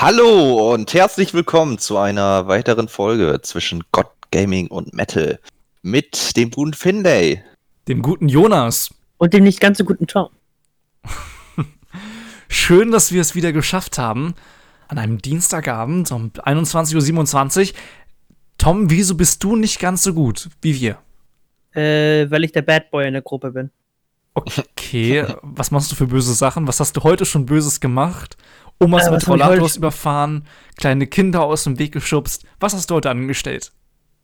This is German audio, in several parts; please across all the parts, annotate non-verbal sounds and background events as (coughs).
Hallo und herzlich willkommen zu einer weiteren Folge zwischen God Gaming und Metal mit dem guten Finlay, dem guten Jonas und dem nicht ganz so guten Tom. (laughs) Schön, dass wir es wieder geschafft haben. An einem Dienstagabend um 21.27 Uhr. Tom, wieso bist du nicht ganz so gut wie wir? Äh, weil ich der Bad Boy in der Gruppe bin. Okay, (laughs) was machst du für böse Sachen? Was hast du heute schon Böses gemacht? Omas äh, mit Rollators überfahren, kleine Kinder aus dem Weg geschubst. Was hast du heute angestellt?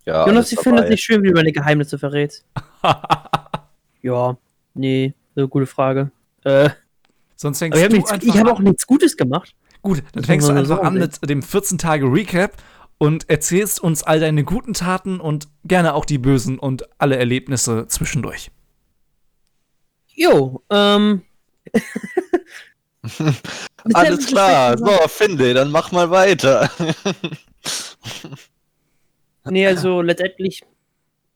Ja, Jonas, ich finde es nicht schön, wie du meine Geheimnisse verrätst. (laughs) ja, nee, eine gute Frage. Äh, Sonst fängst nichts, Ich habe auch nichts Gutes gemacht. Gut, dann das fängst du einfach an mit dem 14-Tage-Recap und erzählst uns all deine guten Taten und gerne auch die bösen und alle Erlebnisse zwischendurch. Jo, ähm. (laughs) (laughs) Alles klar, so, Finde, dann mach mal weiter. (laughs) nee, also letztendlich,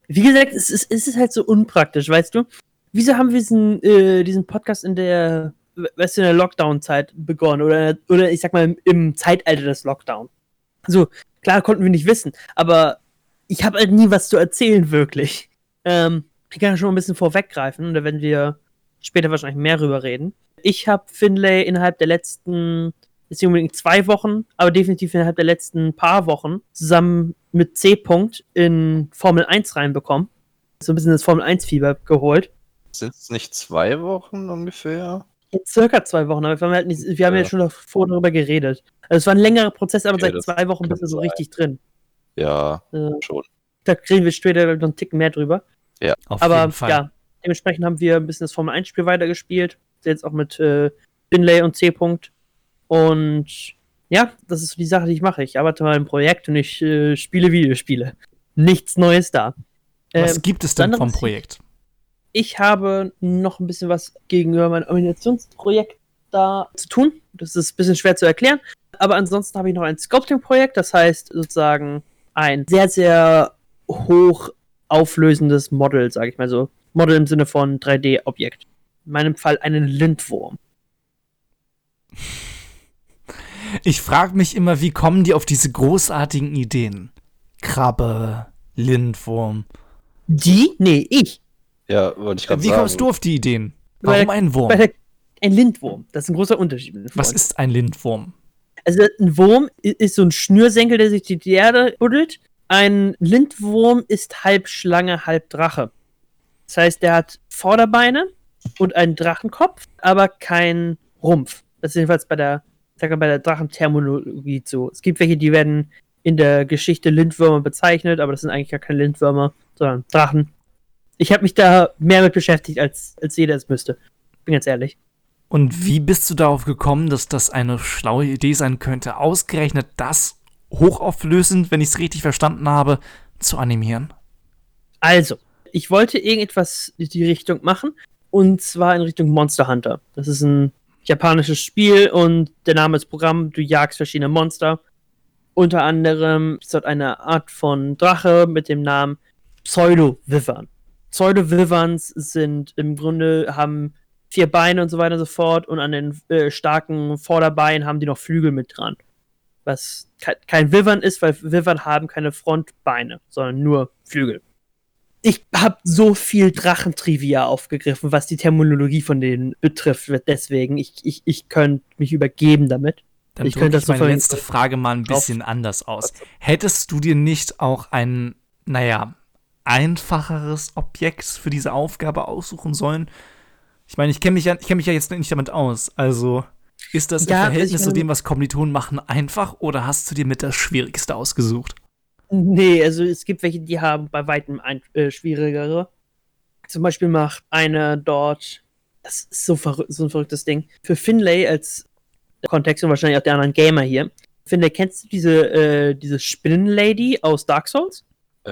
wie gesagt, es ist, es ist halt so unpraktisch, weißt du? Wieso haben wir diesen, äh, diesen Podcast in der, weißt du, in der Lockdown-Zeit begonnen? Oder, oder ich sag mal, im Zeitalter des Lockdown. Also, klar konnten wir nicht wissen, aber ich habe halt nie was zu erzählen, wirklich. Ähm, ich kann schon mal ein bisschen vorweggreifen, da werden wir später wahrscheinlich mehr drüber reden. Ich habe Finlay innerhalb der letzten, ist nicht unbedingt zwei Wochen, aber definitiv innerhalb der letzten paar Wochen zusammen mit C-Punkt in Formel 1 reinbekommen. So ein bisschen das Formel 1-Fieber geholt. Sind es nicht zwei Wochen ungefähr? Ja, circa zwei Wochen, aber wir haben, halt nicht, wir haben ja. ja schon davor darüber geredet. Also es war ein längerer Prozess, aber okay, seit zwei Wochen bist du so richtig drin. Ja, äh, schon. Da kriegen wir später noch einen Ticken mehr drüber. Ja, auf aber, jeden Fall. ja, dementsprechend haben wir ein bisschen das Formel 1-Spiel weitergespielt jetzt auch mit äh, Binlay und C. -Punkt. Und ja, das ist die Sache, die ich mache. Ich arbeite mal im Projekt und ich äh, spiele Videospiele. Nichts Neues da. Was ähm, gibt es denn vom Projekt? Ich habe noch ein bisschen was gegenüber meinem Organisationsprojekt da zu tun. Das ist ein bisschen schwer zu erklären. Aber ansonsten habe ich noch ein Sculpting-Projekt, das heißt sozusagen ein sehr, sehr hoch auflösendes Model, sage ich mal so. Model im Sinne von 3D-Objekt in meinem Fall einen Lindwurm. Ich frage mich immer, wie kommen die auf diese großartigen Ideen? Krabbe, Lindwurm. Die? Nee, ich. Ja, wollte ich gerade sagen. Wie kommst du auf die Ideen? Warum ein Wurm? Der, ein Lindwurm. Das ist ein großer Unterschied. Was ist ein Lindwurm? Also ein Wurm ist so ein Schnürsenkel, der sich die Erde buddelt. Ein Lindwurm ist halb Schlange, halb Drache. Das heißt, der hat Vorderbeine, und einen Drachenkopf, aber kein Rumpf. Das ist jedenfalls bei der, sag mal, bei der Drachenthermologie so. Es gibt welche, die werden in der Geschichte Lindwürmer bezeichnet, aber das sind eigentlich gar keine Lindwürmer, sondern Drachen. Ich habe mich da mehr mit beschäftigt, als, als jeder es müsste. Bin ganz ehrlich. Und wie bist du darauf gekommen, dass das eine schlaue Idee sein könnte, ausgerechnet das hochauflösend, wenn ich es richtig verstanden habe, zu animieren? Also, ich wollte irgendetwas in die Richtung machen, und zwar in Richtung Monster Hunter. Das ist ein japanisches Spiel und der Name ist Programm. Du jagst verschiedene Monster. Unter anderem ist dort eine Art von Drache mit dem Namen Pseudo-Wivern. Pseudo-Wiverns sind im Grunde, haben vier Beine und so weiter und so fort und an den äh, starken Vorderbeinen haben die noch Flügel mit dran. Was kein Wivern ist, weil Wivern haben keine Frontbeine, sondern nur Flügel ich habe so viel Drachentrivia aufgegriffen, was die Terminologie von denen betrifft. Deswegen, ich, ich, ich könnte mich übergeben damit. Dann ich könnte das meine letzte Frage mal ein bisschen anders aus. Hättest du dir nicht auch ein, naja, einfacheres Objekt für diese Aufgabe aussuchen sollen? Ich meine, ich kenne mich, ja, kenn mich ja jetzt nicht damit aus. Also, ist das ja, im Verhältnis zu dem, was Kommilitonen machen, einfach oder hast du dir mit das Schwierigste ausgesucht? Nee, also es gibt welche, die haben bei weitem ein, äh, schwierigere. Zum Beispiel macht einer dort, das ist so, so ein verrücktes Ding, für Finlay als Kontext und wahrscheinlich auch der anderen Gamer hier. Finlay, kennst du diese, äh, diese Spinnenlady aus Dark Souls? Äh.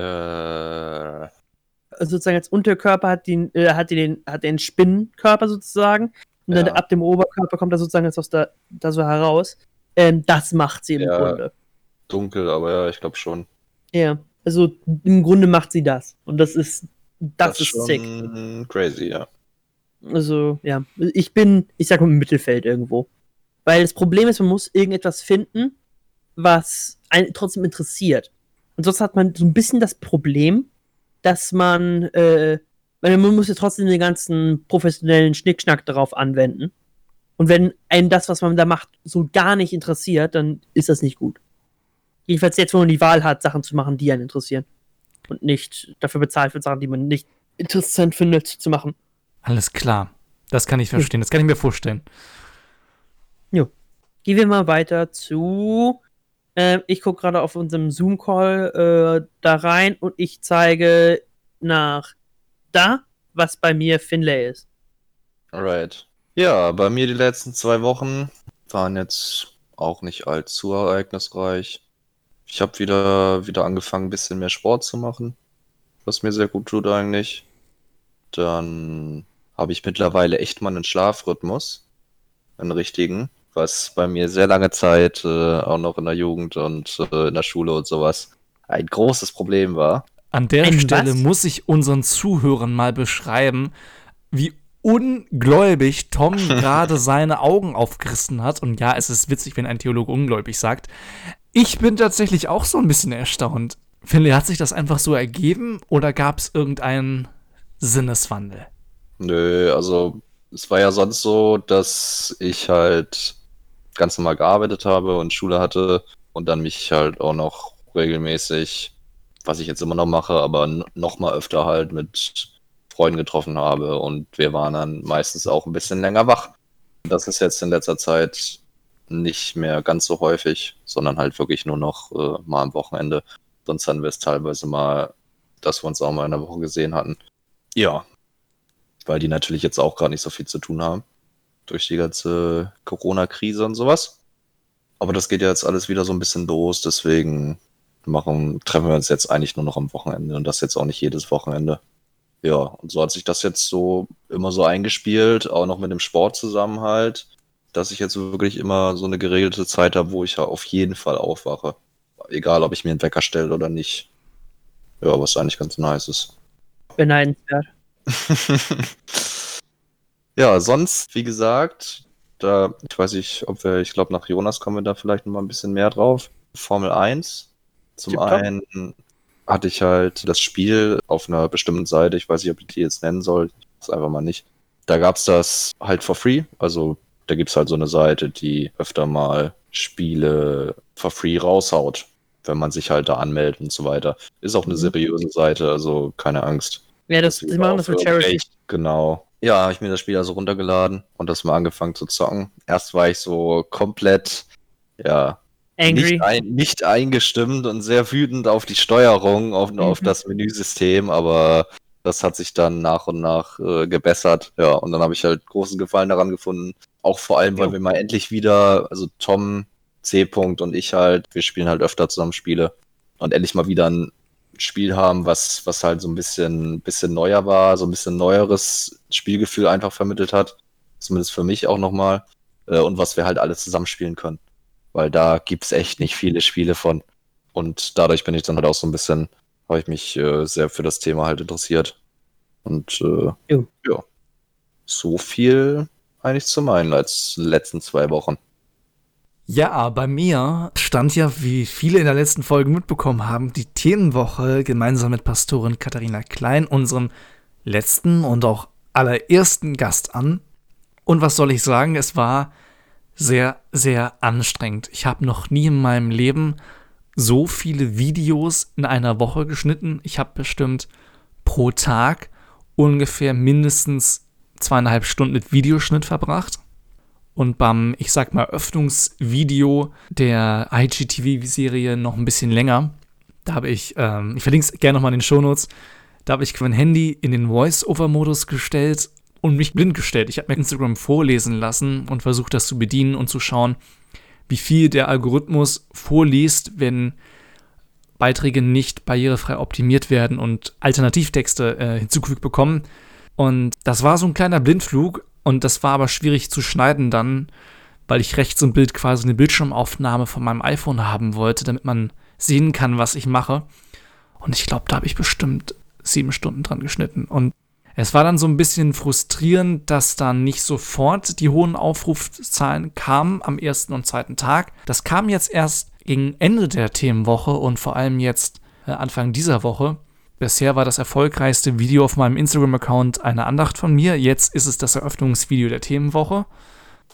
Also sozusagen als Unterkörper hat die, äh, hat die den, hat den Spinnenkörper sozusagen. Und ja. dann ab dem Oberkörper kommt er sozusagen aus der, da so heraus. Ähm, das macht sie im ja, Grunde. Dunkel, aber ja, ich glaube schon. Ja, also im Grunde macht sie das. Und das ist, das, das ist sick. Crazy, ja. Also, ja, ich bin, ich sag mal im Mittelfeld irgendwo. Weil das Problem ist, man muss irgendetwas finden, was einen trotzdem interessiert. Und sonst hat man so ein bisschen das Problem, dass man, äh, man muss ja trotzdem den ganzen professionellen Schnickschnack darauf anwenden. Und wenn einen das, was man da macht, so gar nicht interessiert, dann ist das nicht gut. Jedenfalls jetzt, wo man die Wahl hat, Sachen zu machen, die einen interessieren. Und nicht dafür bezahlt wird, Sachen, die man nicht interessant findet, zu machen. Alles klar. Das kann ich verstehen. Das kann ich mir vorstellen. Jo. Gehen wir mal weiter zu. Äh, ich gucke gerade auf unserem Zoom-Call äh, da rein und ich zeige nach da, was bei mir Finlay ist. Alright. Ja, bei mir die letzten zwei Wochen waren jetzt auch nicht allzu ereignisreich. Ich habe wieder, wieder angefangen, ein bisschen mehr Sport zu machen, was mir sehr gut tut eigentlich. Dann habe ich mittlerweile echt mal einen Schlafrhythmus, einen richtigen, was bei mir sehr lange Zeit, äh, auch noch in der Jugend und äh, in der Schule und sowas, ein großes Problem war. An der Ein Stelle was? muss ich unseren Zuhörern mal beschreiben, wie ungläubig Tom (laughs) gerade seine Augen aufgerissen hat. Und ja, es ist witzig, wenn ein Theologe ungläubig sagt. Ich bin tatsächlich auch so ein bisschen erstaunt. Finley, hat sich das einfach so ergeben oder gab es irgendeinen Sinneswandel? Nö, also es war ja sonst so, dass ich halt ganz normal gearbeitet habe und Schule hatte und dann mich halt auch noch regelmäßig, was ich jetzt immer noch mache, aber noch mal öfter halt mit Freunden getroffen habe und wir waren dann meistens auch ein bisschen länger wach. Das ist jetzt in letzter Zeit nicht mehr ganz so häufig, sondern halt wirklich nur noch äh, mal am Wochenende. Sonst hatten wir es teilweise mal, dass wir uns auch mal in der Woche gesehen hatten. Ja, weil die natürlich jetzt auch gar nicht so viel zu tun haben durch die ganze Corona-Krise und sowas. Aber das geht ja jetzt alles wieder so ein bisschen los, deswegen machen, treffen wir uns jetzt eigentlich nur noch am Wochenende und das jetzt auch nicht jedes Wochenende. Ja, und so hat sich das jetzt so immer so eingespielt, auch noch mit dem Sport zusammen halt, dass ich jetzt wirklich immer so eine geregelte Zeit habe, wo ich ja auf jeden Fall aufwache. Egal, ob ich mir einen Wecker stelle oder nicht. Ja, was eigentlich ganz nice ist. Beneidenswert. (laughs) ja, sonst, wie gesagt, da, ich weiß nicht, ob wir, ich glaube, nach Jonas kommen wir da vielleicht noch mal ein bisschen mehr drauf. Formel 1. Zum Tipptopp. einen hatte ich halt das Spiel auf einer bestimmten Seite, ich weiß nicht, ob ich die jetzt nennen soll, ist einfach mal nicht. Da gab's das halt for free, also da gibt's halt so eine Seite, die öfter mal Spiele for free raushaut, wenn man sich halt da anmeldet und so weiter. Ist auch eine Mhm. seriöse Seite, also keine Angst. Ja, das, sie machen das für Charity. Genau. Ja, habe ich mir das Spiel also runtergeladen und das mal angefangen zu zocken. Erst war ich so komplett, ja, Angry. nicht, ein, nicht eingestimmt und sehr wütend auf die Steuerung, auf, auf Mhm. das Menüsystem, aber das hat sich dann nach und nach äh, gebessert. Ja, und dann habe ich halt großen Gefallen daran gefunden. Auch vor allem, weil Jo. wir mal endlich wieder, also Tom, C. -Punkt und ich halt, wir spielen halt öfter zusammen Spiele und endlich mal wieder ein Spiel haben, was, was halt so ein bisschen, bisschen neuer war, so ein bisschen neueres Spielgefühl einfach vermittelt hat. Zumindest für mich auch nochmal. Äh, und was wir halt alle zusammen spielen können. Weil da gibt's echt nicht viele Spiele von. Und dadurch bin ich dann halt auch so ein bisschen, habe ich mich äh, sehr für das Thema halt interessiert. Und äh, ja, so viel eigentlich zu meinen als letzten zwei Wochen. Ja, bei mir stand ja, wie viele in der letzten Folge mitbekommen haben, die Themenwoche gemeinsam mit Pastorin Katharina Klein, unserem letzten und auch allerersten Gast an. Und was soll ich sagen, es war sehr, sehr anstrengend. Ich habe noch nie in meinem Leben so viele Videos in einer Woche geschnitten. Ich habe bestimmt pro Tag ungefähr mindestens zweieinhalb Stunden mit Videoschnitt verbracht. Und beim, ich sag mal, Öffnungsvideo der IGTV-Serie noch ein bisschen länger. Da habe ich, ähm, ich verlinke es gerne nochmal in den Shownotes, da habe ich mein Handy in den Voice-Over-Modus gestellt und mich blind gestellt. Ich habe mir Instagram vorlesen lassen und versucht, das zu bedienen und zu schauen, wie viel der Algorithmus vorliest, wenn Beiträge nicht barrierefrei optimiert werden und Alternativtexte äh, hinzugefügt bekommen. Und das war so ein kleiner Blindflug und das war aber schwierig zu schneiden dann, weil ich rechts im Bild quasi eine Bildschirmaufnahme von meinem iPhone haben wollte, damit man sehen kann, was ich mache. Und ich glaube, da habe ich bestimmt sieben Stunden dran geschnitten. Und Es war dann so ein bisschen frustrierend, dass dann nicht sofort die hohen Aufrufzahlen kamen am ersten und zweiten Tag. Das kam jetzt erst gegen Ende der Themenwoche und vor allem jetzt äh, Anfang dieser Woche. Bisher war das erfolgreichste Video auf meinem Instagram-Account eine Andacht von mir. Jetzt ist es das Eröffnungsvideo der Themenwoche.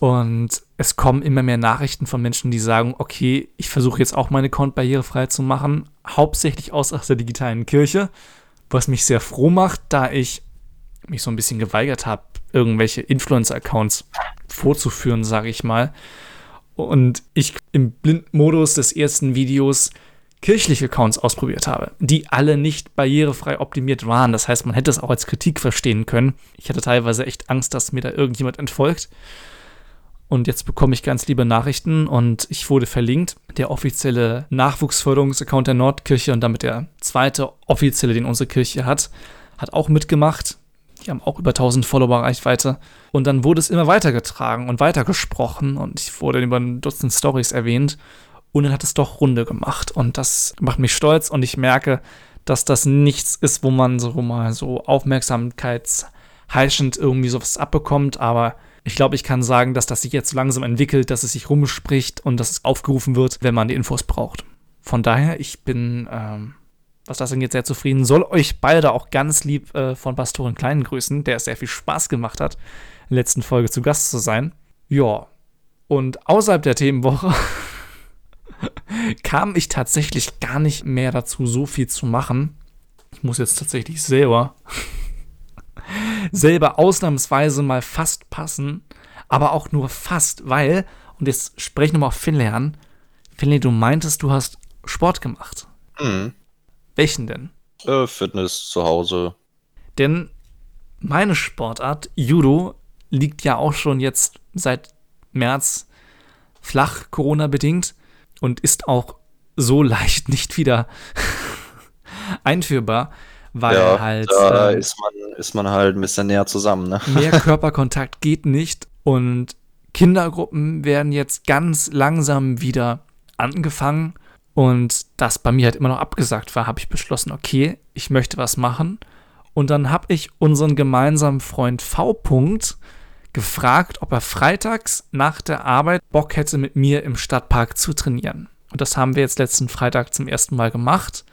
Und es kommen immer mehr Nachrichten von Menschen, die sagen, okay, ich versuche jetzt auch meine Account barrierefrei zu machen, hauptsächlich aus der digitalen Kirche, was mich sehr froh macht, da ich mich so ein bisschen geweigert habe, irgendwelche Influencer-Accounts vorzuführen, sage ich mal. Und ich im Blindmodus des ersten Videos kirchliche Accounts ausprobiert habe, die alle nicht barrierefrei optimiert waren. Das heißt, man hätte es auch als Kritik verstehen können. Ich hatte teilweise echt Angst, dass mir da irgendjemand entfolgt. Und jetzt bekomme ich ganz liebe Nachrichten und ich wurde verlinkt. Der offizielle Nachwuchsförderungsaccount der Nordkirche und damit der zweite offizielle, den unsere Kirche hat, hat auch mitgemacht. Die haben auch über 1000 Follower Reichweite. Und dann wurde es immer weitergetragen und weitergesprochen und ich wurde über ein Dutzend Stories erwähnt. Und dann hat es doch Runde gemacht. Und das macht mich stolz und ich merke, dass das nichts ist, wo man so mal so aufmerksamkeitsheischend irgendwie sowas abbekommt. Aber ich glaube, ich kann sagen, dass das sich jetzt langsam entwickelt, dass es sich rumspricht und dass es aufgerufen wird, wenn man die Infos braucht. Von daher, ich bin ähm, was das angeht, sehr zufrieden. Soll euch beide auch ganz lieb äh, von Pastorin Kleinen grüßen, der es sehr viel Spaß gemacht hat, in der letzten Folge zu Gast zu sein. Ja. Und außerhalb der Themenwoche (laughs) kam ich tatsächlich gar nicht mehr dazu, so viel zu machen. Ich muss jetzt tatsächlich selber (laughs) selber ausnahmsweise mal fast passen, aber auch nur fast, weil, und jetzt sprechen wir mal auf Finlay an. Finlay, du meintest, du hast Sport gemacht. Mhm. Welchen denn? Äh, Fitness zu Hause. Denn meine Sportart, Judo, liegt ja auch schon jetzt seit März flach, Corona-bedingt, und ist auch so (laughs) leicht nicht wieder (laughs) einführbar, weil ja, halt. Da äh, ist, man, ist man halt ein bisschen näher zusammen, ne? Mehr (laughs) Körperkontakt geht nicht und Kindergruppen werden jetzt ganz langsam wieder angefangen und das bei mir halt immer noch abgesagt war, habe ich beschlossen, okay, ich möchte was machen. Und dann habe ich unseren gemeinsamen Freund V. gefragt, ob er freitags nach der Arbeit Bock hätte, mit mir im Stadtpark zu trainieren. Und das haben wir jetzt letzten Freitag zum ersten Mal gemacht.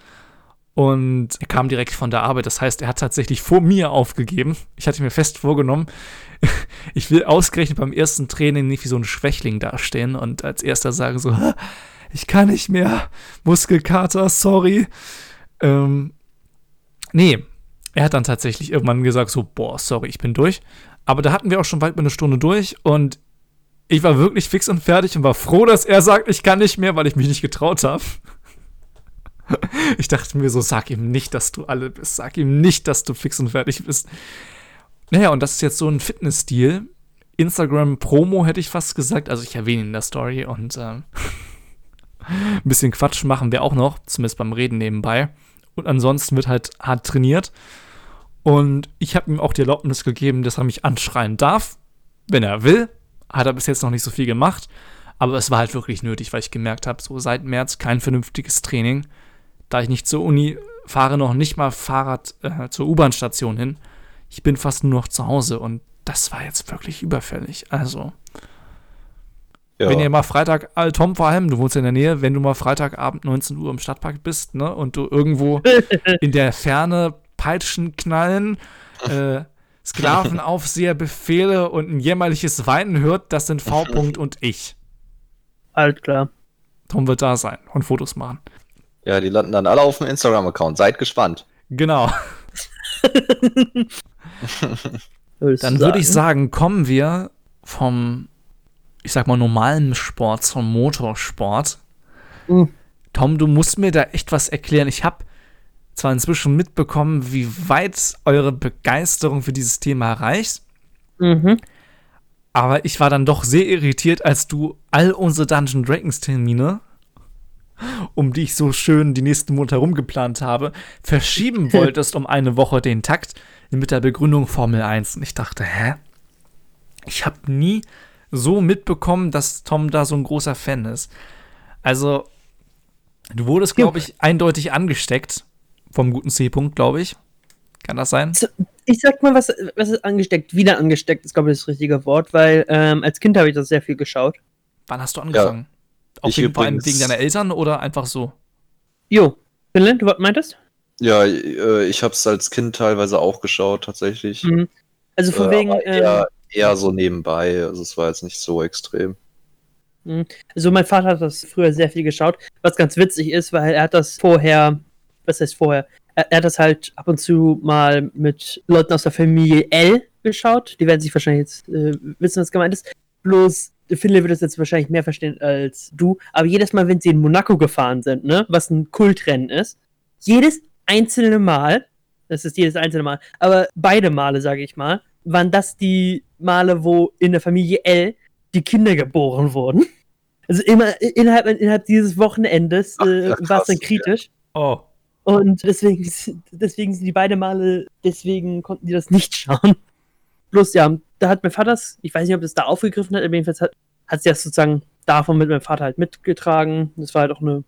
Und er kam direkt von der Arbeit. Das heißt, er hat tatsächlich vor mir aufgegeben. Ich hatte mir fest vorgenommen, (laughs) ich will ausgerechnet beim ersten Training nicht wie so ein Schwächling dastehen und als erster sagen so, ich kann nicht mehr, Muskelkater, sorry. Ähm, nee, er hat dann tatsächlich irgendwann gesagt, so, boah, sorry, ich bin durch. Aber da hatten wir auch schon weit über eine Stunde durch und ich war wirklich fix und fertig und war froh, dass er sagt, ich kann nicht mehr, weil ich mich nicht getraut habe. (laughs) Ich dachte mir so, sag ihm nicht, dass du alle bist. Sag ihm nicht, dass du fix und fertig bist. Naja, und das ist jetzt so ein Fitnessstil. Instagram-Promo hätte ich fast gesagt. Also ich erwähne ihn in der Story und äh, (laughs) ein bisschen Quatsch machen wir auch noch, zumindest beim Reden nebenbei. Und ansonsten wird halt hart trainiert. Und ich habe ihm auch die Erlaubnis gegeben, dass er mich anschreien darf, wenn er will. Hat er bis jetzt noch nicht so viel gemacht. Aber es war halt wirklich nötig, weil ich gemerkt habe, so seit März kein vernünftiges Training. Da ich nicht zur Uni fahre, noch nicht mal Fahrrad äh, zur U-Bahn-Station hin. Ich bin fast nur noch zu Hause und das war jetzt wirklich überfällig. Also, ja. Wenn ihr mal Freitag, äh, Tom vor allem, du wohnst in der Nähe, wenn du mal Freitagabend 19 Uhr im Stadtpark bist, ne, und du irgendwo (laughs) in der Ferne Peitschen knallen, äh, Sklavenaufseherbefehle (laughs) und ein jämmerliches Weinen hört, das sind V. -Punkt und ich. Alt klar. Tom wird da sein und Fotos machen. Ja, die landen dann alle auf dem Instagram-Account. Seid gespannt. Genau. (laughs) dann würde ich sagen, kommen wir vom ich sag mal, normalen Sport zum Motorsport. Mhm. Tom, du musst mir da echt was erklären. Ich habe zwar inzwischen mitbekommen, wie weit eure Begeisterung für dieses Thema reicht. Mhm. Aber ich war dann doch sehr irritiert, als du all unsere Dungeon Dragons Termine, um die ich so schön die nächsten Monate herumgeplant habe, verschieben (laughs) wolltest um eine Woche den Takt mit der Begründung Formel 1. Und ich dachte, hä? Ich habe nie so mitbekommen, dass Tom da so ein großer Fan ist. Also, du wurdest, glaube ich, eindeutig angesteckt vom guten C-Punkt, glaube ich. Kann das sein? ich sag mal, was, was ist angesteckt? Wieder angesteckt ist, glaube ich, das richtige Wort, weil ähm, als Kind habe ich das sehr viel geschaut. Wann hast du angefangen? Auch Ich wegen, vor allem übrigens- wegen deiner Eltern oder einfach so? Jo, Finland, du was meintest? Ja, äh, ich habe es als Kind teilweise auch geschaut, tatsächlich. Mhm. Also von Äh, wegen, aber ähm, eher, eher so nebenbei, also es war jetzt nicht so extrem. also mein Vater hat das früher sehr viel geschaut, was ganz witzig ist, weil er hat das vorher, was heißt vorher, er, er hat das halt ab und zu mal mit Leuten aus der Familie L geschaut. Die werden sich wahrscheinlich jetzt äh, wissen, was gemeint ist. Bloß Finlay wird das jetzt wahrscheinlich mehr verstehen als du. Aber jedes Mal, wenn sie in Monaco gefahren sind, ne, was ein Kultrennen ist, jedes einzelne Mal, das ist jedes einzelne Mal, aber beide Male, sage ich mal, waren das die Male, wo in der Familie L die Kinder geboren wurden. Also immer innerhalb, innerhalb dieses Wochenendes äh, ja, war es dann kritisch. Oh. Und deswegen, deswegen sind die beide Male, deswegen konnten die das nicht schauen. Bloß ja, da hat mein Vater es, ich weiß nicht, ob das da aufgegriffen hat, aber jedenfalls hat, hat sie das sozusagen davon mit meinem Vater halt mitgetragen. Das war halt auch eine,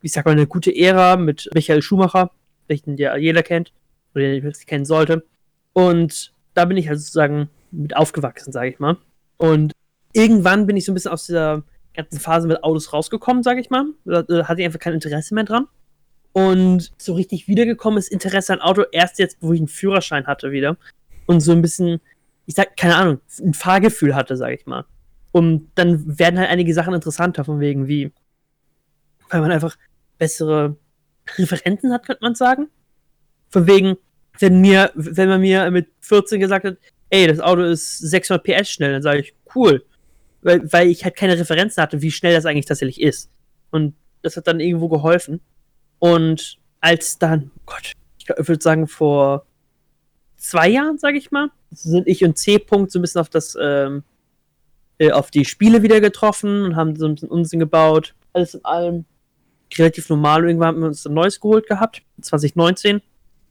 ich sag mal, eine gute Ära mit Michael Schumacher, welchen ja jeder kennt, oder den ich kennen sollte. Und da bin ich halt sozusagen mit aufgewachsen, sage ich mal. Und irgendwann bin ich so ein bisschen aus dieser ganzen Phase mit Autos rausgekommen, sage ich mal. Da, hatte ich einfach kein Interesse mehr dran. Und so richtig wiedergekommen ist Interesse an Auto erst jetzt, wo ich einen Führerschein hatte wieder. Und so ein bisschen, ich sag, keine Ahnung, ein Fahrgefühl hatte, sag ich mal. Und dann werden halt einige Sachen interessanter, von wegen wie, weil man einfach bessere Referenzen hat, könnte man sagen. Von wegen, wenn mir, wenn man mir mit 14 gesagt hat, ey, das Auto ist 600 PS schnell, dann sage ich, cool. Weil, weil ich halt keine Referenzen hatte, wie schnell das eigentlich tatsächlich ist. Und das hat dann irgendwo geholfen. Und als dann, oh Gott, ich, würde sagen, vor zwei Jahren, sage ich mal, sind ich und C-Punkt so ein bisschen auf das, ähm, äh, auf die Spiele wieder getroffen und haben so ein bisschen Unsinn gebaut. Alles in allem relativ normal. Irgendwann haben wir uns ein neues geholt gehabt, 2019.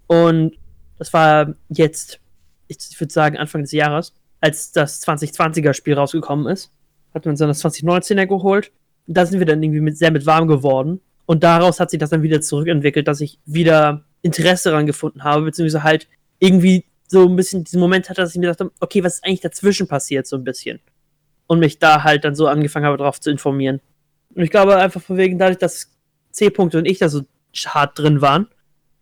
Und das war jetzt, ich würde sagen, Anfang des Jahres, als das 2020er Spiel rausgekommen ist. Hatten wir uns dann das 2019er geholt. Da sind wir dann irgendwie mit, sehr mit warm geworden. Und daraus hat sich das dann wieder zurückentwickelt, dass ich wieder Interesse daran gefunden habe, beziehungsweise halt irgendwie so ein bisschen diesen Moment hatte, dass ich mir dachte, okay, was ist eigentlich dazwischen passiert, so ein bisschen. Und mich da halt dann so angefangen habe, darauf zu informieren. Und ich glaube einfach von wegen, dadurch, dass C-Punkt und ich da so hart drin waren,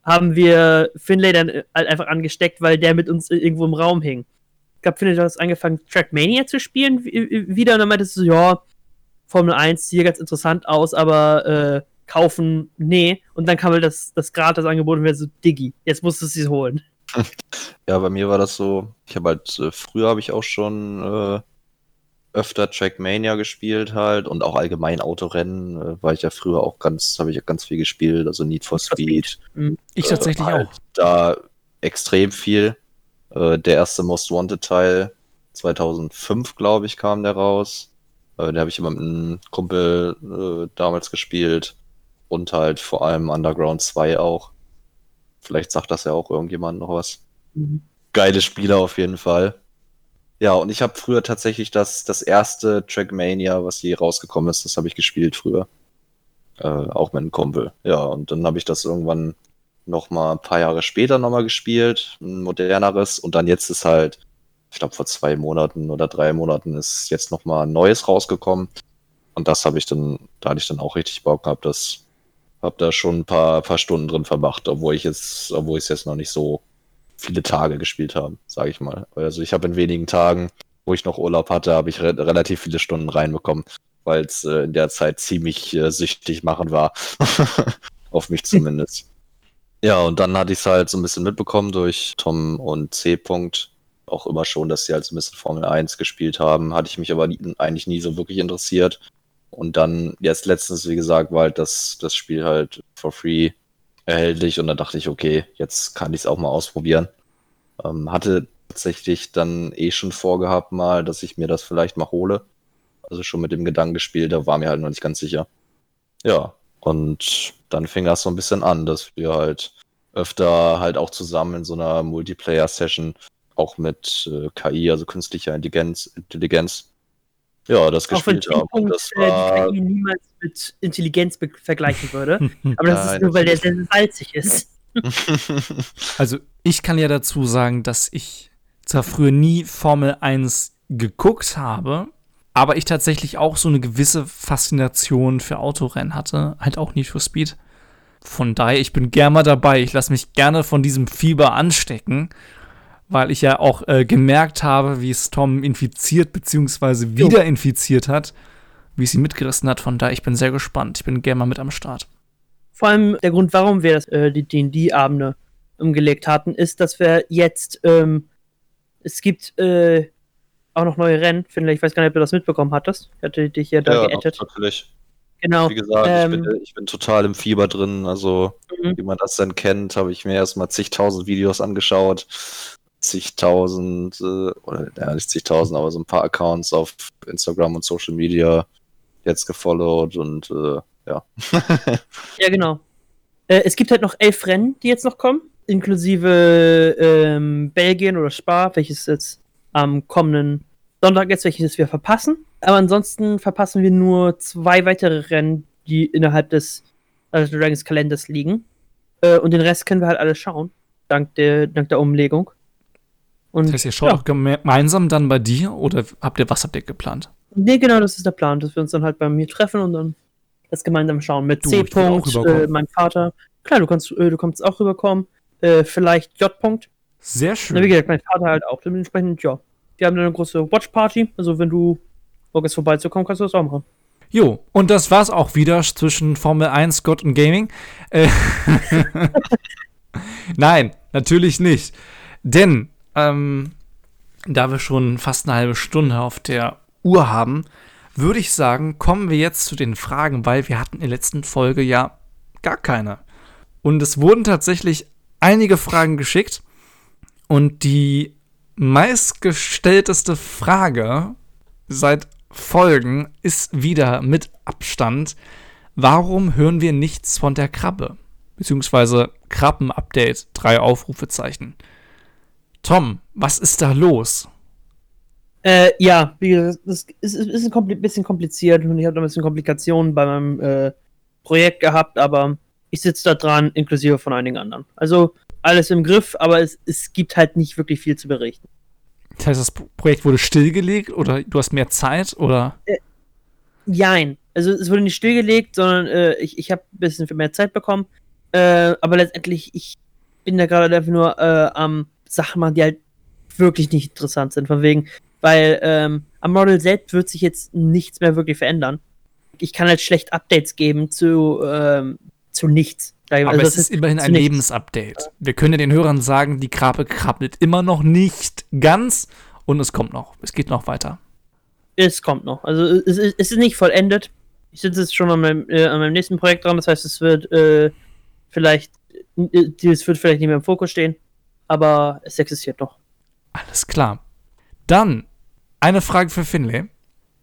haben wir Finlay dann halt einfach angesteckt, weil der mit uns irgendwo im Raum hing. Ich glaube, Finlay hat angefangen, Trackmania zu spielen wieder und dann meinte so, ja, Formel 1 sieht ganz interessant aus, aber äh, kaufen, nee. Und dann kam halt das, das Gratis-Angebot und wir so, Diggi, jetzt musst du es holen. (laughs) Ja, bei mir war das so, ich habe halt, äh, früher habe ich auch schon äh, öfter Trackmania gespielt halt und auch allgemein Autorennen, äh, war ich ja früher auch ganz, habe ich ja ganz viel gespielt, also Need for Speed. Ich Äh, tatsächlich halt auch. Da extrem viel. Äh, der erste Most Wanted Teil 2005, glaube ich, kam der raus. Äh, den habe ich immer mit einem Kumpel äh, damals gespielt. Und halt vor allem Underground 2 auch. Vielleicht sagt das ja auch irgendjemand noch was. Mhm. Geile Spiele auf jeden Fall. Ja, und ich habe früher tatsächlich das, das erste Trackmania, was je rausgekommen ist, das habe ich gespielt früher. Äh, auch mit einem Kumpel. Ja, und dann habe ich das irgendwann noch mal ein paar Jahre später noch mal gespielt, ein moderneres. Und dann jetzt ist halt, ich glaube vor zwei Monaten oder drei Monaten ist jetzt noch mal ein neues rausgekommen. Und das habe ich dann, da hatte ich dann auch richtig Bock gehabt, das habe da schon ein paar, paar Stunden drin verbracht, obwohl ich jetzt, obwohl ich es jetzt noch nicht so viele Tage gespielt habe, sage ich mal. Also ich habe in wenigen Tagen, wo ich noch Urlaub hatte, habe ich re relativ viele Stunden reinbekommen, weil es äh, in der Zeit ziemlich äh, süchtig machen war. (laughs) Auf mich zumindest. (laughs) ja, und dann hatte ich es halt so ein bisschen mitbekommen durch Tom und C. -Punkt. Auch immer schon, dass sie halt so ein bisschen Formel 1 gespielt haben. Hatte ich mich aber nie, eigentlich nie so wirklich interessiert. Und dann, jetzt letztens, wie gesagt, war halt das, das Spiel halt for free erhältlich und dann dachte ich, okay, jetzt kann ich es auch mal ausprobieren. Ähm, hatte tatsächlich dann eh schon vorgehabt mal, dass ich mir das vielleicht mal hole. Also schon mit dem Gedanken gespielt, da war mir halt noch nicht ganz sicher. Ja, und dann fing das so ein bisschen an, dass wir halt öfter halt auch zusammen in so einer Multiplayer-Session auch mit äh, KI, also künstlicher Intelligenz, Intelligenz ja, das Auch gespielt haben. Und T-Punkt das äh, war, die KI niemals mit Intelligenz vergleichen würde. (laughs) Aber das ist Nein, nur, weil der sehr salzig ist. (laughs) Also ich kann ja dazu sagen, dass ich zwar früher nie Formel 1 geguckt habe, aber ich tatsächlich auch so eine gewisse Faszination für Autorennen hatte, halt auch Need for Speed. Von daher, ich bin gerne mal dabei. Ich lasse mich gerne von diesem Fieber anstecken, weil ich ja auch äh, gemerkt habe, wie es Tom infiziert bzw. wieder infiziert hat, wie es ihn mitgerissen hat. Von daher, ich bin sehr gespannt. Ich bin gerne mal mit am Start. Vor allem der Grund, warum wir das, äh, die D&D-Abende umgelegt hatten, ist, dass wir jetzt, ähm, es gibt äh, auch noch neue Rennen. Finde ich weiß gar nicht, ob du das mitbekommen hattest. Ich hatte dich ja da ja, geaddet. natürlich. Genau. Wie gesagt, ähm, ich, bin, ich bin total im Fieber drin. Also, Mhm. wie man das dann kennt, habe ich mir erstmal zigtausend Videos angeschaut. Zigtausend, äh, oder ja, nicht zigtausend, aber so ein paar Accounts auf Instagram und Social Media jetzt gefollowt und äh, ja. Ja, genau. Äh, es gibt halt noch elf Rennen, die jetzt noch kommen, inklusive ähm, Belgien oder Spa, welches jetzt am kommenden Sonntag ist, welches wir verpassen. Aber ansonsten verpassen wir nur zwei weitere Rennen, die innerhalb des also Dragons Kalenders liegen. Äh, und den Rest können wir halt alle schauen, dank der, dank der Umlegung. Und Das heißt, ihr schaut ja. auch gemeinsam dann bei dir oder habt ihr, was habt ihr geplant? Nee, genau, das ist der Plan, dass wir uns dann halt bei mir treffen und dann das gemeinsam schauen. Mit Du, C. -Punkt, äh, mein Vater. Klar, du kannst, äh, du kannst auch rüberkommen. Äh, vielleicht J. -Punkt. Sehr Na, wie schön. gesagt, mein Vater halt auch. Dementsprechend, ja. Wir haben dann eine große Watch-Party. Also, wenn du Bock hast, vorbeizukommen, kannst du das auch machen. Jo, und das war's auch wieder zwischen Formel 1, Gott und Gaming. Äh, (laughs) (laughs) Nein, natürlich nicht. Denn, ähm, da wir schon fast eine halbe Stunde auf der Uhr haben, würde ich sagen, kommen wir jetzt zu den Fragen, weil wir hatten in der letzten Folge ja gar keine. Und es wurden tatsächlich einige Fragen geschickt. Und die meistgestellteste Frage seit Folgen ist wieder mit Abstand, warum hören wir nichts von der Krabbe? Beziehungsweise Krabben-Update, drei Aufrufezeichen. Tom, was ist da los? Äh, ja, wie gesagt, das ist, ist, ein kompli bisschen kompliziert und ich habe da ein bisschen Komplikationen bei meinem äh, Projekt gehabt, aber ich sitze da dran, inklusive von einigen anderen. Also alles im Griff, aber es, es gibt halt nicht wirklich viel zu berichten. Das heißt, das Projekt wurde stillgelegt oder du hast mehr Zeit oder? Jein. Also es wurde nicht stillgelegt, sondern äh, ich, ich habe ein bisschen mehr Zeit bekommen. Äh, aber letztendlich, ich bin da gerade einfach nur äh, am Sachen machen, die halt wirklich nicht interessant sind. Von wegen, weil ähm, am Model selbst wird sich jetzt nichts mehr wirklich verändern. Ich kann halt schlecht Updates geben zu, ähm, zu nichts. Aber Also es das ist immerhin ein nichts. Lebensupdate. Wir können ja den Hörern sagen, die Krabbe krabbelt immer noch nicht ganz und es kommt noch. Es geht noch weiter. Es kommt noch. Also es, ist- es ist nicht vollendet. Ich sitze jetzt schon an meinem, äh, an meinem nächsten Projekt dran. Das heißt, es wird äh, vielleicht, äh, es wird vielleicht nicht mehr im Fokus stehen, aber es existiert noch. Alles klar. Dann eine Frage für Finlay.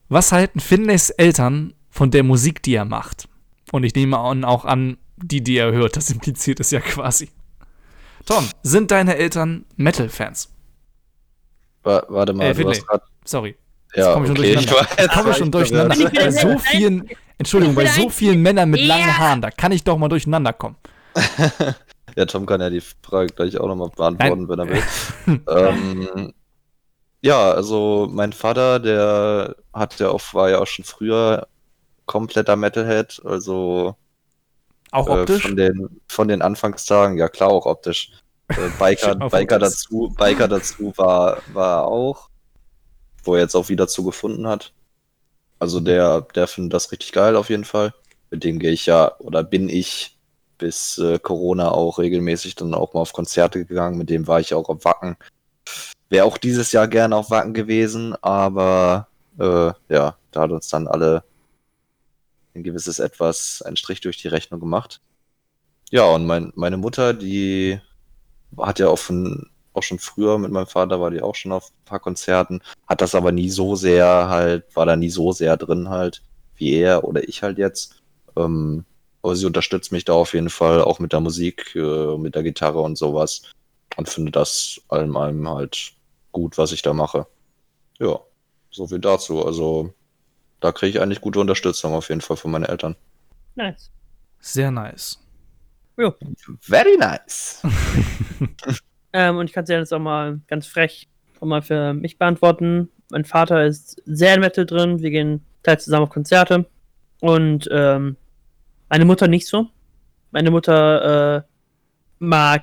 Was halten Finlays Eltern von der Musik, die er macht? Und ich nehme auch an, die, die er hört. Das impliziert es ja quasi. Tom, sind deine Eltern Metal-Fans? Wa- Warte mal, Äh, du Finlay. hast grad, Sorry. ja, komme ich schon okay, ich durcheinander. war Ich komme schon durcheinander. Ich Bei so vielen, Entschuldigung, bei so vielen Männern mit langen Haaren, da kann ich doch mal durcheinander kommen. (laughs) Ja, Tom kann ja die Frage gleich auch nochmal beantworten, wenn er (laughs) will. ähm, ja, also mein Vater, der hat ja auch, war ja auch schon früher kompletter Metalhead, also Auch äh, optisch? von den von den Anfangstagen, ja klar auch optisch. Äh, (laughs) Biker, Biker dazu, Biker dazu war, war er auch, wo er jetzt auch wieder zu gefunden hat. Also der, der findet das richtig geil auf jeden Fall. Mit dem gehe ich ja oder bin ich bis äh, Corona auch regelmäßig dann auch mal auf Konzerte gegangen. Mit dem war ich auch auf Wacken. Wäre auch dieses Jahr gerne auf Wacken gewesen, aber äh, ja, da hat uns dann alle ein gewisses Etwas, einen Strich durch die Rechnung gemacht. Ja, und mein, meine Mutter, die hat ja auch, von, auch schon früher mit meinem Vater, war die auch schon auf ein paar Konzerten, hat das aber nie so sehr halt, war da nie so sehr drin halt, wie er oder ich halt jetzt. Ähm, aber sie unterstützt mich da auf jeden Fall auch mit der Musik, äh, mit der Gitarre und sowas und finde das allem allem halt gut, was ich da mache. Ja, so viel dazu. Also da kriege ich eigentlich gute Unterstützung auf jeden Fall von meinen Eltern. Nice. Sehr nice. Jo. Very nice. (laughs) Ähm, und ich kann es ja jetzt auch mal ganz frech auch mal für mich beantworten. Mein Vater ist sehr in Metal drin. Wir gehen teils zusammen auf Konzerte. Und ähm, meine Mutter nicht so. Meine Mutter äh, mag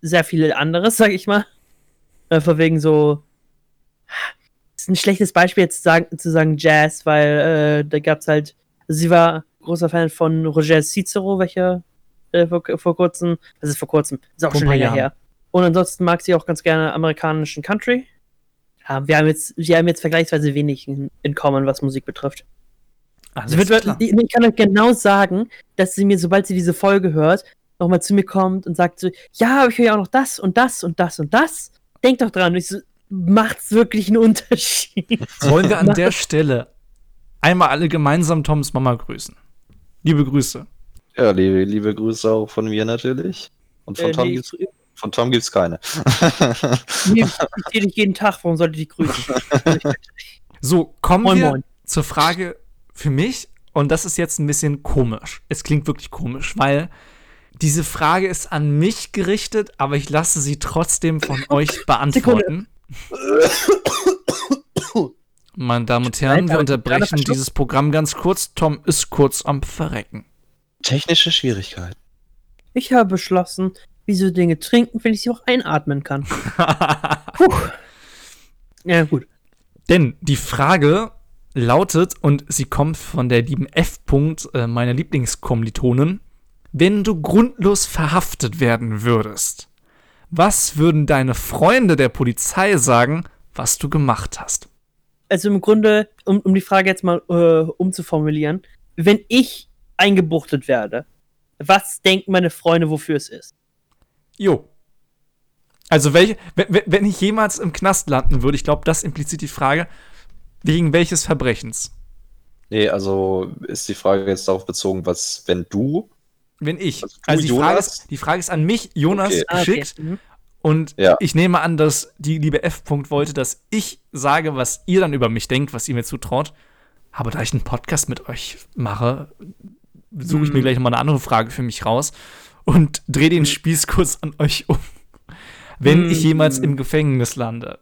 sehr viel anderes, (laughs) sag ich mal. Äh, von wegen so. ist ein schlechtes Beispiel jetzt zu sagen, zu sagen Jazz, weil äh, da gab's halt. Sie war großer Fan von Roger Cicero, welcher äh, vor, vor kurzem. Das ist vor kurzem. Ist auch ein schon länger Jahren. her. Und ansonsten mag sie auch ganz gerne amerikanischen Country. Ja, wir haben jetzt, wir haben jetzt vergleichsweise wenig in, in common, was Musik betrifft. Alles Sie wird, klar. ich, ich kann euch genau sagen, dass sie mir, sobald sie diese Folge hört, nochmal zu mir kommt und sagt so, ja, aber ich höre ja auch noch das und das und das und das. Denk doch dran. Und ich so, macht's wirklich einen (laughs) Unterschied? Wollen wir an der Stelle einmal alle gemeinsam Toms Mama grüßen? Liebe Grüße. Ja, liebe, liebe Grüße auch von mir natürlich. Und von Äh, Tom nee, gibt's von Tom gibt's keine. Nee, ich sehe dich jeden Tag, warum sollte ich grüßen? So, kommen Moin, wir moin. zur Frage für mich. Und das ist jetzt ein bisschen komisch. Es klingt wirklich komisch, weil diese Frage ist an mich gerichtet, aber ich lasse sie trotzdem von (coughs) euch beantworten. Meine Damen und Herren, wir unterbrechen dieses Programm ganz kurz. Tom ist kurz am Verrecken. Technische Schwierigkeit. Ich habe beschlossen, wie so Dinge trinken, wenn ich sie auch einatmen kann. (laughs) Puh. Ja, gut. Denn die Frage lautet, und sie kommt von der lieben F. -Punkt, äh, meiner Lieblingskommilitonin, wenn du grundlos verhaftet werden würdest, was würden deine Freunde der Polizei sagen, was du gemacht hast? Also im Grunde, um, um die Frage jetzt mal äh, umzuformulieren, wenn ich eingebuchtet werde, was denken meine Freunde, wofür es ist? Jo. Also, welche, wenn, wenn- wenn ich jemals im Knast landen würde, ich glaube, das impliziert die Frage, wegen welches Verbrechens? Nee, also ist die Frage jetzt darauf bezogen, was, wenn du. Wenn ich. Also du, Also, die, Frage ist, die Frage ist an mich, Jonas, Okay. Ah, okay. geschickt. Mhm. Und Ja. ich nehme an, dass die liebe F. -Punkt wollte, dass ich sage, was ihr dann über mich denkt, was ihr mir zutraut. Aber da ich einen Podcast mit euch mache, suche ich mir Mhm. gleich nochmal eine andere Frage für mich raus und drehe den Spieß kurz an euch um. Wenn ich Mhm. jemals im Gefängnis lande,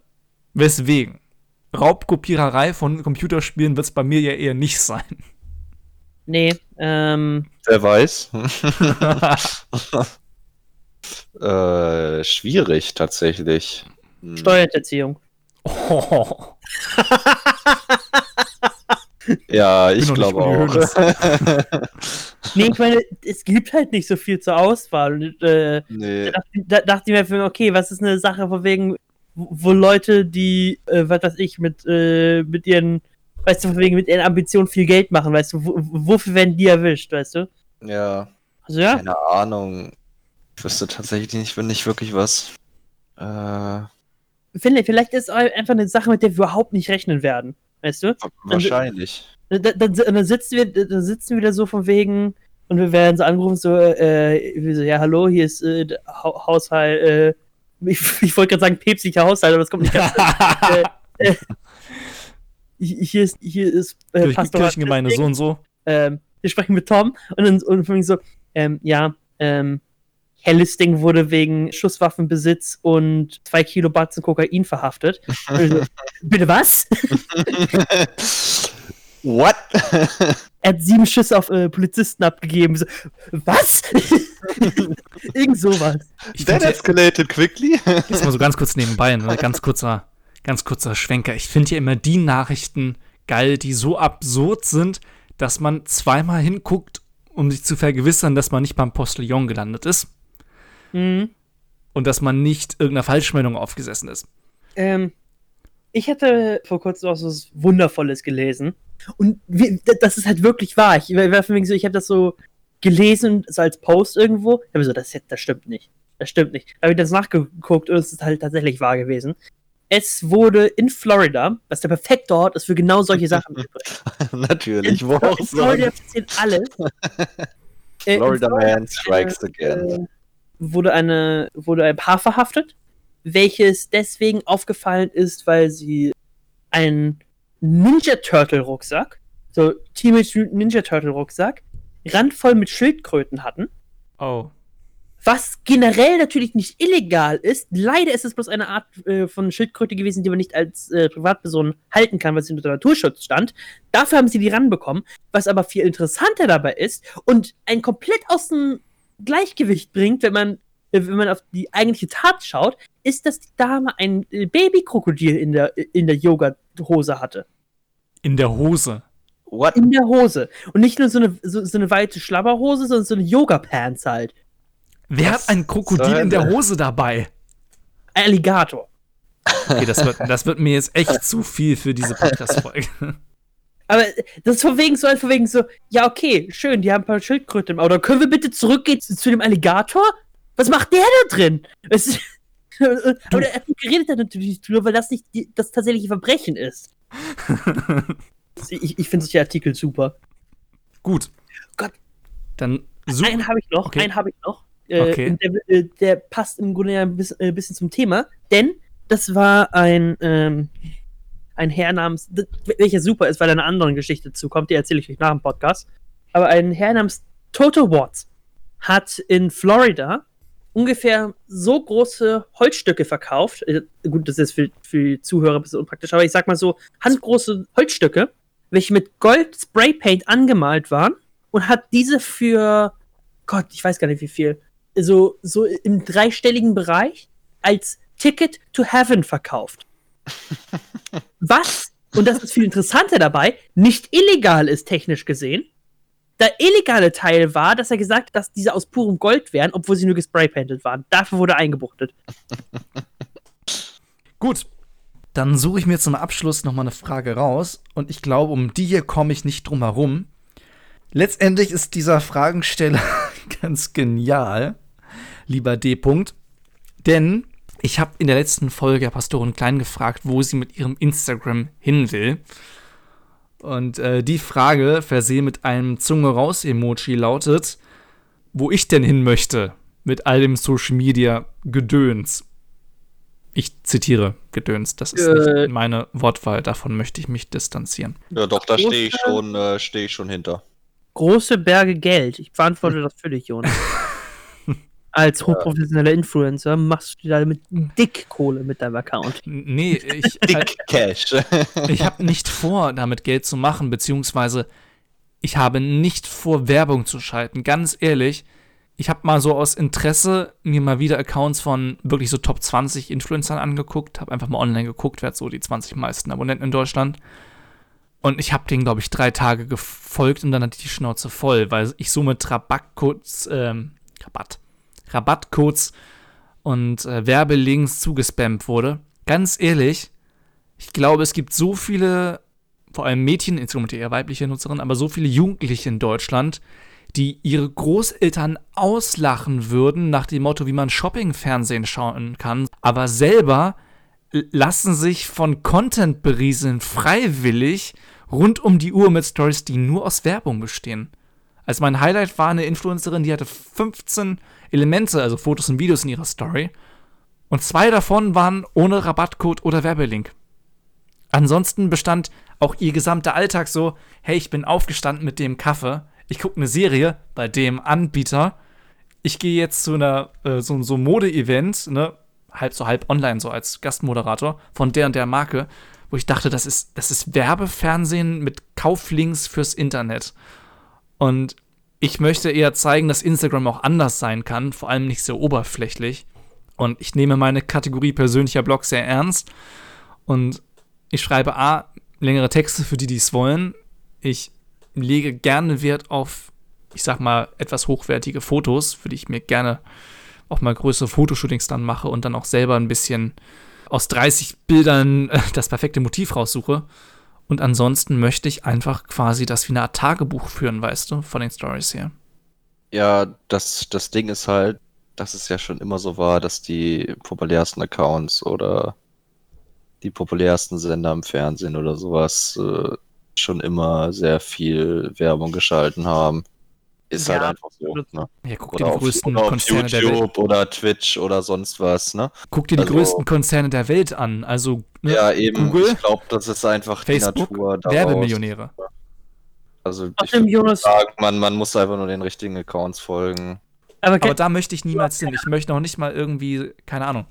weswegen? Raubkopiererei von Computerspielen wird es bei mir ja eher nicht sein. Nee, ähm, Wer weiß. (laughs) äh, schwierig tatsächlich. Hm. Steuerhinterziehung. Oh. (laughs) Ja, ich nicht glaube auch. (laughs) Nee, ich meine, es gibt halt nicht so viel zur Auswahl. Und, äh, nee. da, dachte- da dachte ich mir, okay, was ist eine Sache von wegen, wo, Leute, die, äh, was weiß ich, mit, äh, mit ihren, weißt du, von wegen mit ihren Ambitionen viel Geld machen, weißt du, wo, wofür werden die erwischt, weißt du? Ja, Also ja, keine Ahnung. Ich wüsste tatsächlich nicht, wenn nicht wirklich was. Äh, finde, vielleicht ist es einfach eine Sache, mit der wir überhaupt nicht rechnen werden, weißt du? wahrscheinlich. Da, da, dann, dann sitzen wir, dann sitzen wir wieder so von wegen und wir werden so angerufen, so, äh, wie so, ja, hallo, hier ist äh, Ha- Haushalt, äh, ich, ich wollte gerade sagen päpstlicher Haushalt, aber das kommt nicht ganz. (laughs) äh, hier ist, hier ist äh, Kirch- Pastor Kirchengemeinde so und so. ähm, wir sprechen mit Tom und dann und von wegen so, ähm, ja, ähm, Herr Listing wurde wegen Schusswaffenbesitz und zwei Kilo Batzen Kokain verhaftet. Und ich so, Bitte was? (laughs) What? Er hat sieben Schüsse auf äh, Polizisten abgegeben. So, was? (laughs) Irgend sowas. Ich That escalated quickly. jetzt mal so ganz kurz nebenbei, ne? ganz kurzer, ganz kurzer Schwenker. Ich finde ja immer die Nachrichten geil, die so absurd sind, dass man zweimal hinguckt, um sich zu vergewissern, dass man nicht beim Postillon gelandet ist Mhm. und dass man nicht irgendeiner Falschmeldung aufgesessen ist. Ähm, ich hatte vor kurzem auch so was Wundervolles gelesen. Und wie, d- das ist halt wirklich wahr. Ich so, ich habe das so gelesen, so als Post irgendwo. Ich habe so, das, das stimmt nicht. Das stimmt nicht. Da habe ich das nachgeguckt und es ist halt tatsächlich wahr gewesen. Es wurde in Florida, was der perfekte Ort ist für genau solche Sachen. (laughs) Natürlich, wo in, auch in Florida passiert alles. (laughs) Florida Man strikes again. äh, wurde, eine, wurde ein Paar verhaftet, welches deswegen aufgefallen ist, weil sie einen Ninja Turtle Rucksack, so Teenage Mutant Ninja Turtle Rucksack, randvoll mit Schildkröten hatten. Oh. Was generell natürlich nicht illegal ist. Leider ist es bloß eine Art äh, von Schildkröte gewesen, die man nicht als äh, Privatperson halten kann, weil sie unter Naturschutz stand. Dafür haben sie die ranbekommen. Was aber viel interessanter dabei ist und ein komplett aus dem Gleichgewicht bringt, wenn man, äh, wenn man auf die eigentliche Tat schaut, ist, dass die Dame ein äh, Babykrokodil in der, in der Yoga-Hose hatte. In der Hose. What? In der Hose. Und nicht nur so eine, so, so eine weite Schlabberhose, sondern so eine Yoga-Pants halt. Wer Was hat ein Krokodil in der Hose dabei? Alligator. Okay, das wird, das wird mir jetzt echt zu viel für diese Podcast-Folge. Aber das ist von wegen so, von wegen so, ja, okay, schön, die haben ein paar Schildkröten. im Auto. können wir bitte zurückgehen zu, zu dem Alligator? Was macht der da drin? Es ist, aber er geredet da natürlich nicht drüber, weil das nicht die, das tatsächliche Verbrechen ist. (laughs) Ich, ich finde solche Artikel super. Gut. Gott. Dann such. Einen habe ich noch, Okay. einen habe ich noch. Äh, Okay. der, äh, der passt im Grunde ja ein bisschen, äh, bisschen zum Thema, denn das war ein, ähm, ein Herr namens, welcher super ist, weil da eine andere Geschichte zukommt, die erzähle ich euch nach dem Podcast. Aber ein Herr namens Toto Watts hat in Florida ungefähr so große Holzstücke verkauft. Äh, Gut, das ist für, für die Zuhörer ein bisschen unpraktisch, aber ich sag mal so handgroße Holzstücke, welche mit Gold Spraypaint angemalt waren und hat diese für Gott, ich weiß gar nicht wie viel, so, so im dreistelligen Bereich als Ticket to Heaven verkauft. (laughs) Was, und das ist viel interessanter dabei, nicht illegal ist technisch gesehen. Der illegale Teil war, dass er gesagt hat, dass diese aus purem Gold wären, obwohl sie nur gespraypainted waren. Dafür wurde eingebuchtet. (laughs) Gut. Dann suche ich mir zum Abschluss noch mal eine Frage raus. Und ich glaube, um die hier komme ich nicht drum herum. Letztendlich ist dieser Fragensteller (laughs) ganz genial, lieber D. -Punkt. Denn ich habe in der letzten Folge Pastorin Klein gefragt, wo sie mit ihrem Instagram hin will. Und äh, die Frage, versehen mit einem Zunge raus-Emoji, lautet, wo ich denn hin möchte mit all dem Social Media Gedöns. Ich zitiere Gedöns, das ist Äh. nicht meine Wortwahl, davon möchte ich mich distanzieren. Ja, doch, da stehe ich schon, äh, stehe ich schon hinter. Große Berge Geld. Ich beantworte das für dich, Jonas. (laughs) Als hochprofessioneller Influencer machst du da mit dick Kohle mit deinem Account. Nee, (laughs) ich, Dick Cash. (laughs) ich habe nicht vor, damit Geld zu machen, beziehungsweise ich habe nicht vor, Werbung zu schalten. Ganz ehrlich, ich habe mal so aus Interesse mir mal wieder Accounts von wirklich so Top 20 Influencern angeguckt, habe einfach mal online geguckt, wer hat so die 20 meisten Abonnenten in Deutschland. Und ich habe denen, glaube ich, drei Tage gefolgt und dann hatte ich die Schnauze voll, weil ich so mit Rabattcodes, ähm, Rabatt, Rabattcodes und äh, Werbelinks zugespammt wurde. Ganz ehrlich, ich glaube, es gibt so viele, vor allem Mädchen, insgesamt eher weibliche Nutzerinnen, aber so viele Jugendliche in Deutschland, die ihre Großeltern auslachen würden nach dem Motto, wie man Shopping-Fernsehen schauen kann, aber selber lassen sich von Content berieseln, freiwillig, rund um die Uhr mit Stories, die nur aus Werbung bestehen. Also mein Highlight war eine Influencerin, die hatte 15 Elemente, also Fotos und Videos in ihrer Story. Und zwei davon waren ohne Rabattcode oder Werbelink. Ansonsten bestand auch ihr gesamter Alltag so, hey, ich bin aufgestanden mit dem Kaffee, ich gucke eine Serie bei dem Anbieter, ich gehe jetzt zu einer, äh, so, so Mode-Event, ne, halb so halb online, so als Gastmoderator von der und der Marke, wo ich dachte, das ist, das ist Werbefernsehen mit Kauflinks fürs Internet. Und ich möchte eher zeigen, dass Instagram auch anders sein kann, vor allem nicht so oberflächlich. Und ich nehme meine Kategorie persönlicher Blog sehr ernst. Und ich schreibe A, längere Texte für die, die es wollen. Ich lege gerne Wert auf, ich sag mal, etwas hochwertige Fotos, für die ich mir gerne auch mal größere Fotoshootings dann mache und dann auch selber ein bisschen aus 30 Bildern äh, das perfekte Motiv raussuche. Und ansonsten möchte ich einfach quasi das wie eine Art Tagebuch führen, weißt du, von den Stories her. Ja, das, das Ding ist halt, dass es ja schon immer so war, dass die populärsten Accounts oder die populärsten Sender im Fernsehen oder sowas äh, schon immer sehr viel Werbung geschalten haben. Ist Ja, halt einfach so. Ne? Ja, guck Oder dir die auf, größten oder auf Konzerne der Welt. YouTube oder Twitch oder sonst was, ne? Guck dir die Also- größten Konzerne der Welt an. Also ne, Ja, eben. Google, ich glaube, das ist einfach Facebook, die Natur daraus. Werbemillionäre. Also ich würde sagen, man, man muss einfach nur den richtigen Accounts folgen. Aber, Aber da möchte ich niemals hin. Ich möchte noch nicht mal irgendwie, keine Ahnung.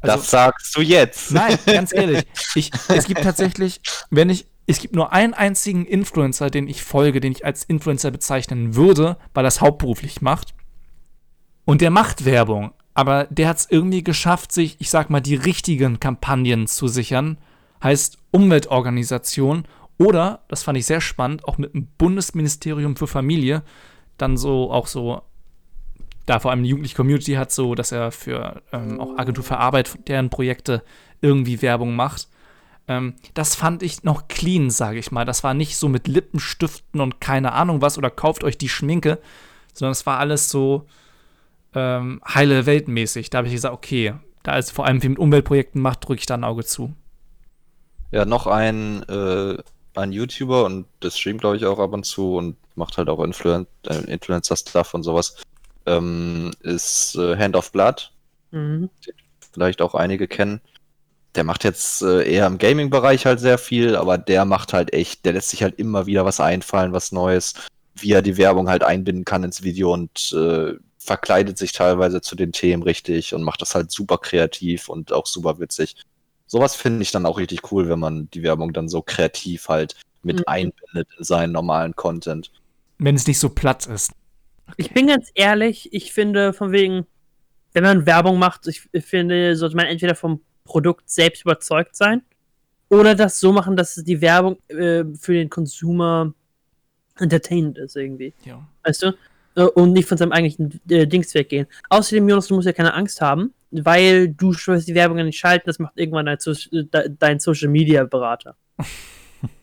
das sagst du jetzt. Nein, (laughs) ganz ehrlich. Ich, es gibt tatsächlich, wenn ich, es gibt nur einen einzigen Influencer, den ich folge, den ich als Influencer bezeichnen würde, weil er es hauptberuflich macht. Und der macht Werbung. Aber der hat es irgendwie geschafft, sich, ich sag mal, die richtigen Kampagnen zu sichern. Heißt Umweltorganisation. Oder, das fand ich sehr spannend, auch mit dem Bundesministerium für Familie. Dann so, auch so da vor allem die jugendliche Community hat, so dass er für ähm, auch Agentur für Arbeit, deren Projekte irgendwie Werbung macht. Ähm, das fand ich noch clean, sage ich mal. Das war nicht so mit Lippenstiften und keine Ahnung was oder kauft euch die Schminke, sondern es war alles so ähm, heile Weltmäßig. Da habe ich gesagt, okay, da es vor allem viel mit Umweltprojekten macht, drücke ich da ein Auge zu. Ja, noch ein, äh, ein YouTuber und das streamt, glaube ich, auch ab und zu und macht halt auch Influen äh, Influencer-Stuff und sowas. Ähm, ist äh, Hand of Blood, Mhm. vielleicht auch einige kennen. Der macht jetzt äh, eher im Gaming-Bereich halt sehr viel, aber der macht halt echt, der lässt sich halt immer wieder was einfallen, was Neues, wie er die Werbung halt einbinden kann ins Video und äh, verkleidet sich teilweise zu den Themen richtig und macht das halt super kreativ und auch super witzig. Sowas finde ich dann auch richtig cool, wenn man die Werbung dann so kreativ halt mit Mhm. einbindet in seinen normalen Content. Wenn es nicht so platt ist. Ich bin ganz ehrlich, ich finde von wegen, wenn man Werbung macht, ich finde, sollte man entweder vom Produkt selbst überzeugt sein oder das so machen, dass die Werbung äh, für den Consumer entertainend ist irgendwie. Ja. Weißt du? Äh, Und nicht von seinem eigentlichen äh, Dings weggehen. Außerdem, Jonas, du musst ja keine Angst haben, weil du wirst die Werbung ja nicht schalten, das macht irgendwann dein, So- äh, de- dein Social Media Berater. (laughs)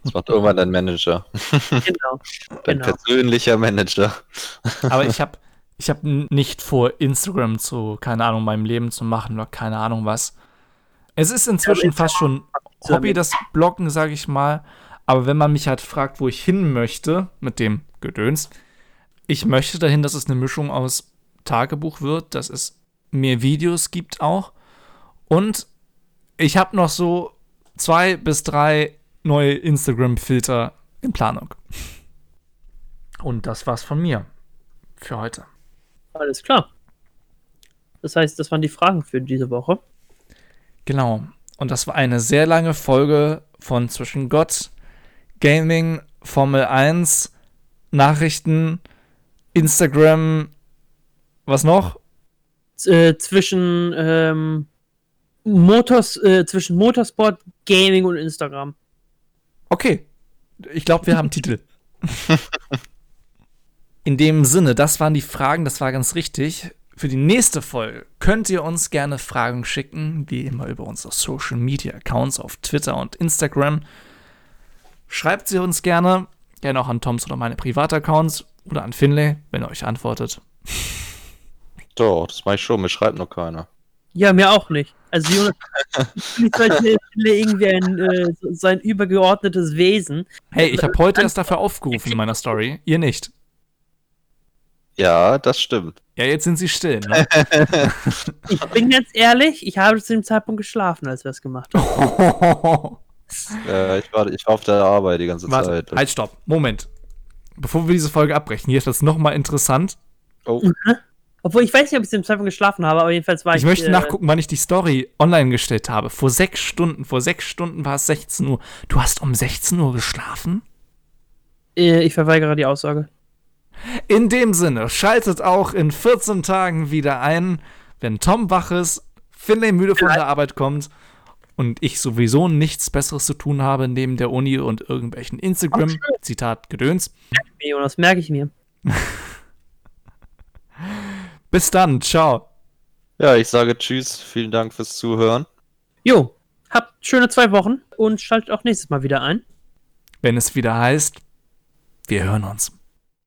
Das macht irgendwann dein Manager. (laughs) genau. Dein Genau. persönlicher Manager. (laughs) Aber ich habe ich hab nicht vor, Instagram zu, keine Ahnung, meinem Leben zu machen oder keine Ahnung was. Es ist inzwischen fast schon Hobby, das Bloggen, sage ich mal. Aber wenn man mich halt fragt, wo ich hin möchte mit dem Gedöns, ich möchte dahin, dass es eine Mischung aus Tagebuch wird, dass es mehr Videos gibt auch. Und ich habe noch so zwei bis drei neue Instagram-Filter in Planung. Und das war's von mir für heute. Alles klar. Das heißt, das waren die Fragen für diese Woche. Genau. Und das war eine sehr lange Folge von Zwischen Gott, Gaming, Formel 1, Nachrichten, Instagram, was noch? Äh, zwischen ähm, Motors, äh, zwischen Motorsport, Gaming und Instagram. Okay. Ich glaube, wir haben Titel. (laughs) In dem Sinne, das waren die Fragen, das war ganz richtig. Für die nächste Folge könnt ihr uns gerne Fragen schicken, wie immer über unsere Social Media Accounts auf Twitter und Instagram. Schreibt sie uns gerne, gerne auch an Toms oder meine Privataccounts oder an Finlay, wenn er euch antwortet. Doch, das mache ich schon, mir schreibt noch keiner. Ja, mir auch nicht. Also Jonas nicht sollte irgendwie ein, äh, sein übergeordnetes Wesen. Hey, ich habe heute erst dafür aufgerufen in meiner Story, ihr nicht. Ja, das stimmt. Ja, jetzt sind sie still. Ne? (laughs) Ich bin ganz ehrlich, ich habe zu dem Zeitpunkt geschlafen, als wir es gemacht haben. (laughs) Äh, ich, war, ich war auf der Arbeit die ganze Warte, Zeit. halt, stopp. Moment. Bevor wir diese Folge abbrechen, hier ist das nochmal interessant. Oh, Obwohl ich weiß nicht, ob ich zu dem Zeitpunkt geschlafen habe, aber jedenfalls war ich. Ich möchte äh, nachgucken, wann ich die Story online gestellt habe. Vor sechs Stunden. Vor sechs Stunden war es 16 Uhr. Du hast um 16 Uhr geschlafen? Äh, ich verweigere die Aussage. In dem Sinne, schaltet auch in 14 Tagen wieder ein, wenn Tom wach ist, Finlay müde von der Arbeit kommt und ich sowieso nichts Besseres zu tun habe neben der Uni und irgendwelchen Instagram-Zitat Gedöns. Jonas, merke ich mir. (laughs) Bis dann, ciao. ja, ich sage Tschüss, vielen Dank fürs Zuhören. Jo, habt schöne zwei Wochen und schaltet auch nächstes Mal wieder ein. Wenn es wieder heißt, wir hören uns.